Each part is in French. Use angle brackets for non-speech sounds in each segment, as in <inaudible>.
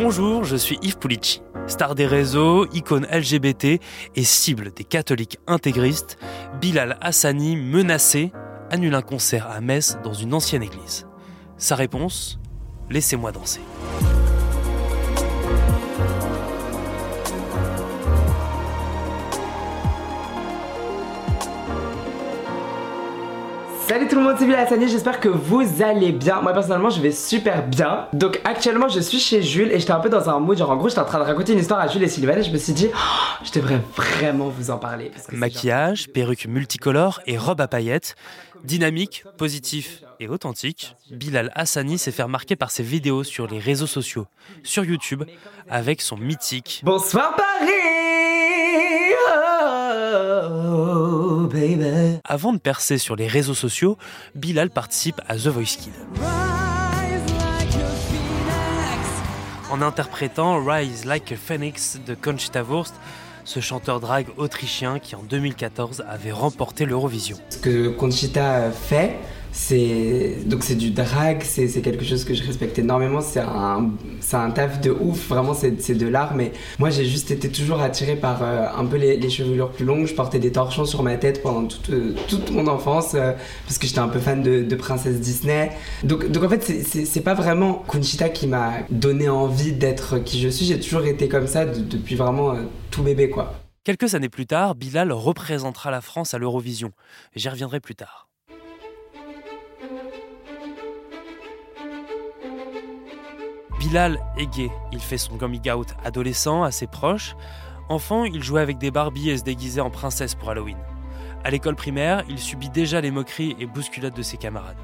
Bonjour, je suis Yves Pulici. Star des réseaux, icône LGBT et cible des catholiques intégristes, Bilal Hassani, menacé, annule un concert à Metz dans une ancienne église. Sa réponse Laissez-moi danser. Salut tout le monde, c'est Bilal Hassani, j'espère que vous allez bien. Moi personnellement, je vais super bien. Donc actuellement, je suis chez Jules et j'étais un peu dans un mood, genre en gros, j'étais en train de raconter une histoire à Jules et Sylvain et je me suis dit, oh, je devrais vraiment vous en parler. Maquillage, perruque multicolore et robe à paillettes, dynamique, positif et authentique, Bilal Hassani s'est fait remarquer par ses vidéos sur les réseaux sociaux, sur YouTube, avec son mythique Bonsoir Paris oh, baby. Avant de percer sur les réseaux sociaux, Bilal participe à The Voice Kids. En interprétant Rise Like a Phoenix de Conchita Wurst, ce chanteur drague autrichien qui en 2014 avait remporté l'Eurovision. Ce que Conchita fait, c'est donc c'est du drag, c'est quelque chose que je respecte énormément, c'est un, un taf de ouf, vraiment c'est de l'art, mais moi j'ai juste été toujours attirée par euh, un peu les, chevelures plus longues, je portais des torchons sur ma tête pendant toute, euh, toute mon enfance, euh, parce que j'étais un peu fan de, princesse Disney. Donc, donc en fait c'est pas vraiment Conchita qui m'a donné envie d'être qui je suis, j'ai toujours été comme ça depuis vraiment tout bébé quoi. Quelques années plus tard, Bilal représentera la France à l'Eurovision. J'y reviendrai plus tard. Bilal est gay. Il fait son coming out adolescent à ses proches. Enfant, il jouait avec des Barbies et se déguisait en princesse pour Halloween. À l'école primaire, il subit déjà les moqueries et bousculades de ses camarades.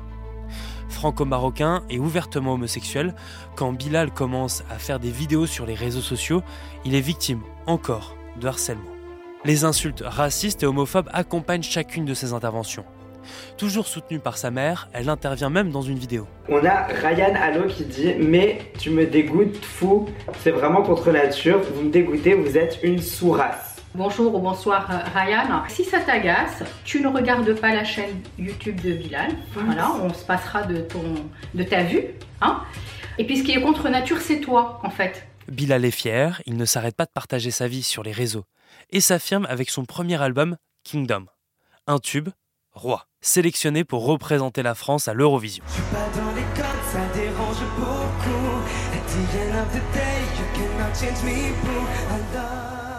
Franco-marocain et ouvertement homosexuel, quand Bilal commence à faire des vidéos sur les réseaux sociaux, il est victime, encore, de harcèlement. Les insultes racistes et homophobes accompagnent chacune de ses interventions. Toujours soutenue par sa mère, elle intervient même dans une vidéo. On a Ryan Allo qui dit Mais tu me dégoûtes, fou, c'est vraiment contre nature, vous me dégoûtez, vous êtes une sous-race. Bonjour ou bonsoir euh, Ryan. Si ça t'agace, tu ne regardes pas la chaîne YouTube de Bilal. Voilà, on se passera de, ton, de ta vue. Hein Et puis ce qui est contre nature, c'est toi en fait. Bilal est fier, il ne s'arrête pas de partager sa vie sur les réseaux et s'affirme avec son premier album, Kingdom. Un tube, roi sélectionné pour représenter la France à l'Eurovision.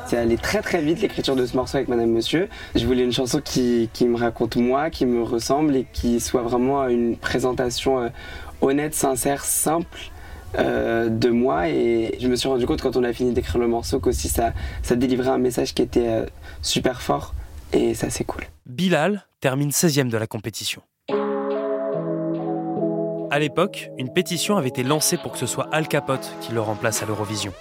C'est allé très très vite l'écriture de ce morceau avec Madame Monsieur. Je voulais une chanson qui, me raconte moi, qui me ressemble et qui soit vraiment une présentation euh, honnête, sincère, simple euh, de moi. Et je me suis rendu compte quand on a fini d'écrire le morceau qu'aussi ça, ça délivrait un message qui était euh, super fort et ça c'est cool. Bilal termine 16e de la compétition. À l'époque, une pétition avait été lancée pour que ce soit Al Capote qui le remplace à l'Eurovision.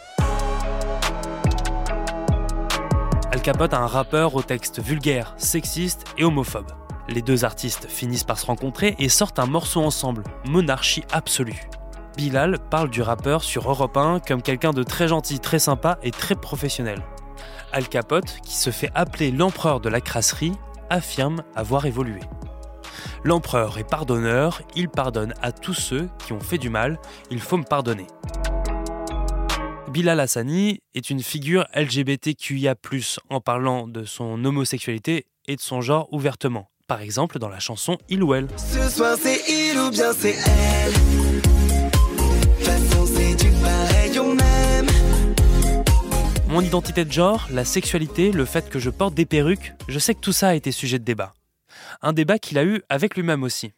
Al Capote a un rappeur au texte vulgaire, sexiste et homophobe. Les deux artistes finissent par se rencontrer et sortent un morceau ensemble, Monarchie absolue. Bilal parle du rappeur sur Europe 1 comme quelqu'un de très gentil, très sympa et très professionnel. Al Capote, qui se fait appeler l'empereur de la crasserie, affirme avoir évolué. L'empereur est pardonneur, il pardonne à tous ceux qui ont fait du mal, il faut me pardonner. Bilal Hassani est une figure LGBTQIA+, en parlant de son homosexualité et de son genre ouvertement. Par exemple dans la chanson Il ou Elle. Ce soir c'est il ou bien c'est elle. Mon identité de genre, la sexualité, le fait que je porte des perruques, je sais que tout ça a été sujet de débat. Un débat qu'il a eu avec lui-même aussi.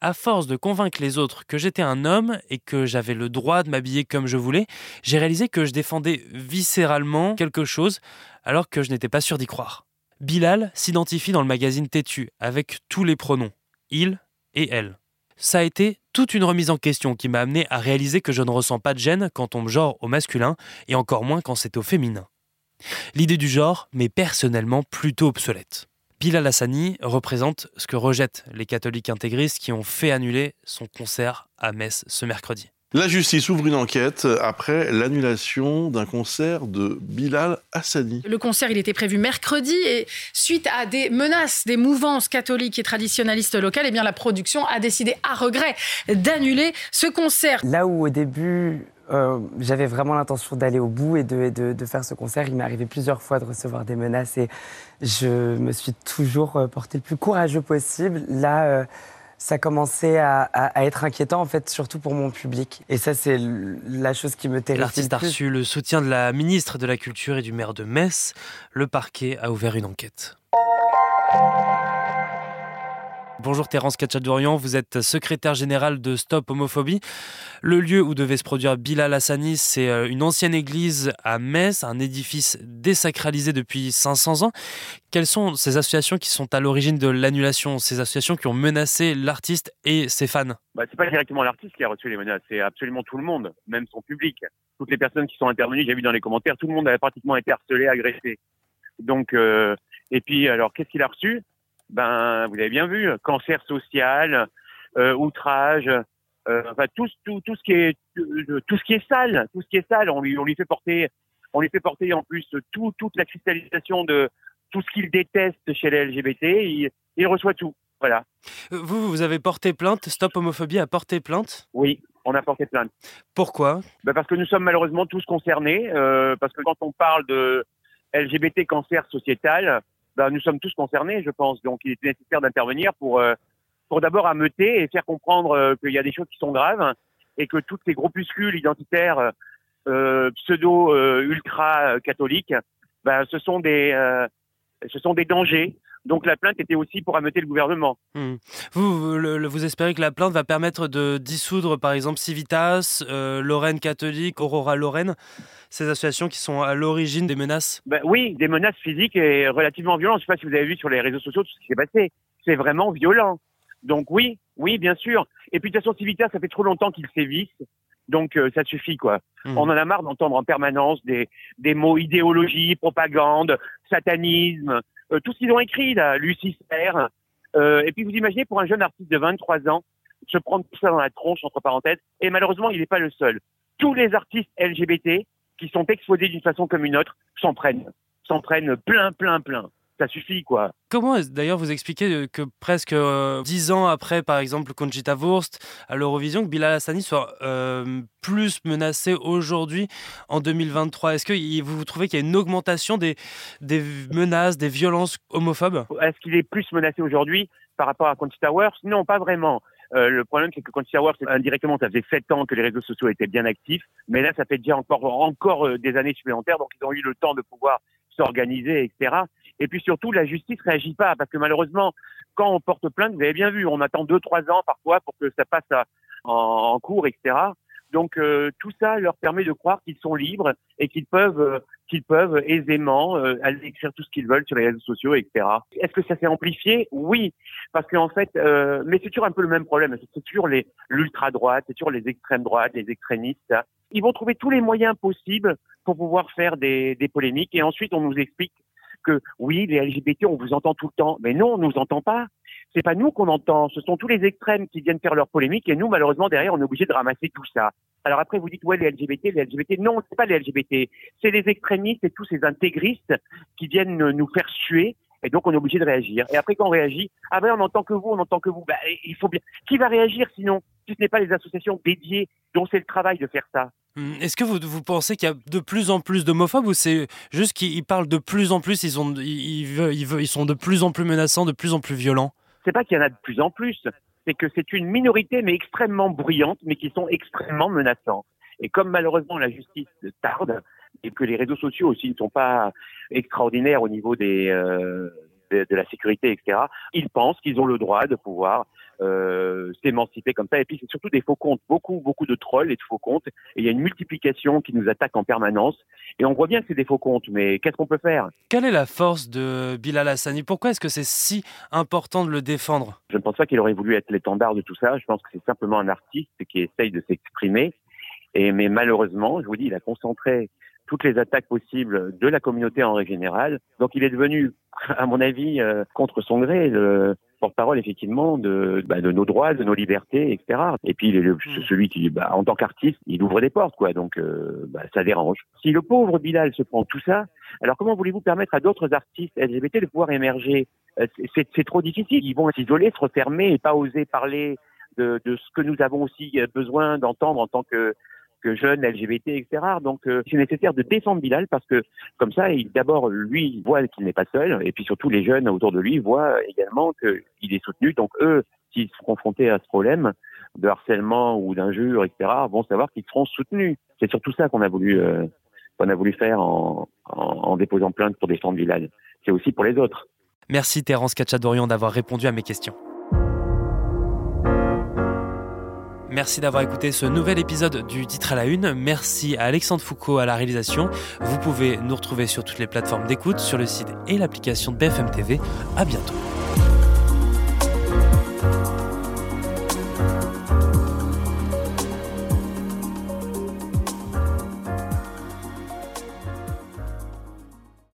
À force de convaincre les autres que j'étais un homme et que j'avais le droit de m'habiller comme je voulais, j'ai réalisé que je défendais viscéralement quelque chose alors que je n'étais pas sûr d'y croire. Bilal s'identifie dans le magazine Têtu avec tous les pronoms, il et elle. Ça a été toute une remise en question qui m'a amené à réaliser que je ne ressens pas de gêne quand on me genre au masculin et encore moins quand c'est au féminin. L'idée du genre m'est personnellement plutôt obsolète. Bilal Hassani représente ce que rejettent les catholiques intégristes qui ont fait annuler son concert à Metz ce mercredi. La justice ouvre une enquête après l'annulation d'un concert de Bilal Hassani. Le concert, il était prévu mercredi et suite à des menaces des mouvances catholiques et traditionnalistes locales, eh bien la production a décidé à regret d'annuler ce concert. Là où au début euh, j'avais vraiment l'intention d'aller au bout et de, de, faire ce concert. Il m'est arrivé plusieurs fois de recevoir des menaces et je me suis toujours euh, porté le plus courageux possible. Là, euh, ça commençait à, à, être inquiétant, en fait, surtout pour mon public. Et ça, c'est la chose qui me terrifie. L'artiste a reçu le soutien de la ministre de la Culture et du maire de Metz. Le parquet a ouvert une enquête. Bonjour Terence Kachadorian, vous êtes secrétaire général de Stop Homophobie. Le lieu où devait se produire Bilal Hassani, c'est euh, une ancienne église à Metz, un édifice désacralisé depuis 500 ans. Quelles sont ces associations qui sont à l'origine de l'annulation, ces associations qui ont menacé l'artiste et ses fans? Bah, C'est pas directement l'artiste qui a reçu les menaces, c'est absolument tout le monde, même son public. Toutes les personnes qui sont intervenues, j'ai vu dans les commentaires, tout le monde avait pratiquement été harcelé, agressé. Donc, euh, et puis alors, qu'est-ce qu'il a reçu? Ben vous avez bien vu, cancer social, euh, outrage, euh, enfin tout, tout, tout ce qui est tout ce qui est sale, tout ce qui est sale, on lui on lui fait porter on lui fait porter en plus tout, toute la cristallisation de tout ce qu'il déteste chez les LGBT, il, il reçoit tout. Voilà. Euh, vous, vous avez porté plainte, Stop Homophobie a porté plainte? Oui, on a porté plainte. Pourquoi? Ben Parce que nous sommes malheureusement tous concernés, euh, parce que quand on parle de LGBT cancer sociétal, ben, nous sommes tous concernés, je pense. Donc, il est nécessaire d'intervenir pour, euh, pour d'abord ameuter et faire comprendre euh, qu'il y a des choses qui sont graves et que toutes ces groupuscules identitaires euh, pseudo-ultra-catholiques, ben, ce sont des, ce sont des dangers donc la plainte était aussi pour ameuter le gouvernement. Hmm. Vous, vous espérez que la plainte va permettre de dissoudre par exemple Civitas, euh, Lorraine catholique, Aurora Lorraine, ces associations qui sont à l'origine des menaces? Ben, Oui, des menaces physiques et relativement violentes. Je ne sais pas si vous avez vu sur les réseaux sociaux tout ce qui s'est passé. C'est vraiment violent. Donc oui, oui, bien sûr. Et puis de toute façon, Civitas, ça fait trop longtemps qu'ils sévissent. Donc euh, ça suffit quoi. Hmm. On en a marre d'entendre en permanence des, des mots idéologie, propagande, satanisme, euh, tout ce qu'ils ont écrit, là, Lucifer. Euh, et puis vous imaginez pour un jeune artiste de 23 ans, se prendre tout ça dans la tronche, entre parenthèses, et malheureusement, il n'est pas le seul. Tous les artistes LGBT qui sont exposés d'une façon comme une autre s'en prennent, s'en prennent plein, plein, plein ça suffit, quoi. Comment, d'ailleurs, vous expliquez euh, que presque euh, dix ans après, par exemple, Conchita Wurst à l'Eurovision, que Bilal Hassani soit euh, plus menacé aujourd'hui, en 2023 Est-ce que vous trouvez qu'il y a une augmentation des, des menaces, des violences homophobes? Est-ce qu'il est plus menacé aujourd'hui par rapport à Conchita Wurst? Non, pas vraiment. le problème, c'est que Conchita Wurst, indirectement, ça faisait sept ans que les réseaux sociaux étaient bien actifs, mais là, ça fait déjà encore, encore des années supplémentaires, donc ils ont eu le temps de pouvoir s'organiser, etc. Et puis surtout, la justice réagit pas parce que malheureusement, quand on porte plainte, vous avez bien vu, on attend deux trois ans parfois pour que ça passe en, cours, etc. Donc euh, tout ça leur permet de croire qu'ils sont libres et qu'ils peuvent euh, qu'ils peuvent aisément euh, aller écrire tout ce qu'ils veulent sur les réseaux sociaux, etc. Est-ce que ça s'est amplifié? Oui, parce qu'en fait, mais c'est toujours un peu le même problème. C'est toujours les l'ultra droite, c'est toujours les extrêmes droites, les extrémistes. Ils vont trouver tous les moyens possibles pour pouvoir faire des, des polémiques et ensuite on nous explique que oui, les LGBT, on vous entend tout le temps. Mais non, on nous entend pas. C'est pas nous qu'on entend. Ce sont tous les extrêmes qui viennent faire leur polémique et nous, malheureusement, derrière, on est obligé de ramasser tout ça. Alors après, vous dites, ouais, les LGBT, les LGBT. Non, c'est pas les LGBT. C'est les extrémistes et tous ces intégristes qui viennent nous faire suer et donc, on est obligé de réagir. Et après, quand on réagit, ah ben, on n'entend que vous, on n'entend que vous. Ben, il faut bien. Qui va réagir sinon? Si ce n'est pas les associations dédiées dont c'est le travail de faire ça. Hum, est-ce que vous, vous pensez qu'il y a de plus en plus d'homophobes ou c'est juste qu'ils parlent de plus en plus, ils, ont, ils, ils, ils, sont de plus en plus menaçants, de plus en plus violents? C'est pas qu'il y en a de plus en plus, c'est que c'est une minorité mais extrêmement bruyante, mais qui sont extrêmement menaçants. Et comme malheureusement la justice tarde, et que les réseaux sociaux aussi ne sont pas extraordinaires au niveau des, euh, de, la sécurité, etc. Ils pensent qu'ils ont le droit de pouvoir euh, s'émanciper comme ça. Et puis c'est surtout des faux comptes, beaucoup, beaucoup de trolls et de faux comptes. Et il y a une multiplication qui nous attaque en permanence. Et on voit bien que c'est des faux comptes, mais qu'est-ce qu'on peut faire? Quelle est la force de Bilal Hassani? Pourquoi est-ce que c'est si important de le défendre? Je ne pense pas qu'il aurait voulu être l'étendard de tout ça. Je pense que c'est simplement un artiste qui essaye de s'exprimer. Et mais malheureusement, je vous dis, il a concentré toutes les attaques possibles de la communauté en règle générale. Donc il est devenu, <laughs> à mon avis, euh, contre son gré, le, porte-parole effectivement de, bah, de nos droits, de nos libertés, etc. Et puis le, Mm. celui qui, bah, en tant qu'artiste, il ouvre des portes, quoi. Donc euh, bah, ça dérange. Si le pauvre Bilal se prend tout ça, alors comment voulez-vous permettre à d'autres artistes LGBT de pouvoir émerger Euh, c'est, c'est trop difficile. Ils vont s'isoler, se refermer et pas oser parler de, de ce que nous avons aussi euh, besoin d'entendre en tant que jeunes LGBT, etc. Donc euh, c'est nécessaire de défendre Bilal parce que comme ça, d'abord lui voit qu'il n'est pas seul et puis surtout les jeunes autour de lui voient également qu'il est soutenu. Donc eux, s'ils sont confrontés à ce problème de harcèlement ou d'injures, etc., vont savoir qu'ils seront soutenus. C'est surtout ça qu'on a voulu euh, qu'on a voulu faire en, déposant plainte pour défendre Bilal. C'est aussi pour les autres. Merci Terence Cacciadorian d'avoir répondu à mes questions. Merci d'avoir écouté ce nouvel épisode du Titre à la Une. Merci à Alexandre Foucault à la réalisation. Vous pouvez nous retrouver sur toutes les plateformes d'écoute, sur le site et l'application de BFM TV. À bientôt.